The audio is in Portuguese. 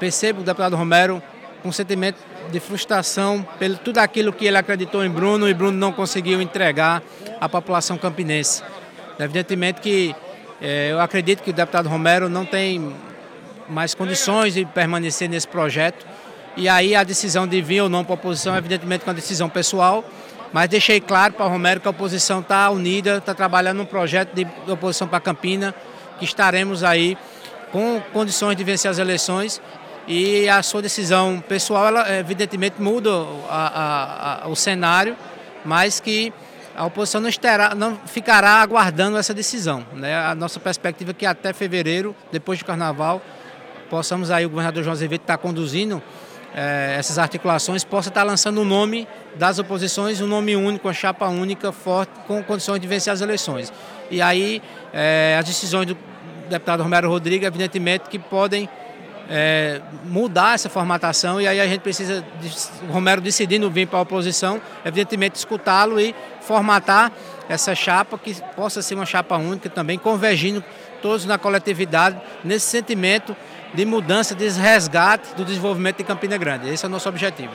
Percebo o deputado Romero com um sentimento de frustração pelo tudo aquilo que ele acreditou em Bruno e Bruno não conseguiu entregar à população campinense. Evidentemente que eh, eu acredito que o deputado Romero não tem mais condições de permanecer nesse projeto. E aí a decisão de vir ou não para a oposição, evidentemente, é uma decisão pessoal, mas deixei claro para o Romero que a oposição está unida, está trabalhando num projeto de oposição para Campina, que estaremos aí com condições de vencer as eleições e a sua decisão pessoal, ela evidentemente muda a, a, a, o cenário, mas que a oposição não, estará, não ficará aguardando essa decisão. Né? A nossa perspectiva é que até fevereiro, depois do carnaval, possamos aí, o governador João Azevedo está conduzindo é, essas articulações, possa estar lançando o nome das oposições, um nome único, uma chapa única, forte, com condições de vencer as eleições. E aí, é, as decisões do deputado Romero Rodrigues, evidentemente, que podem é, mudar essa formatação e aí a gente precisa, o Romero decidindo vir para a oposição, evidentemente escutá-lo e formatar essa chapa que possa ser uma chapa única também, convergindo todos na coletividade, nesse sentimento de mudança, de resgate do desenvolvimento de Campina Grande. Esse é o nosso objetivo.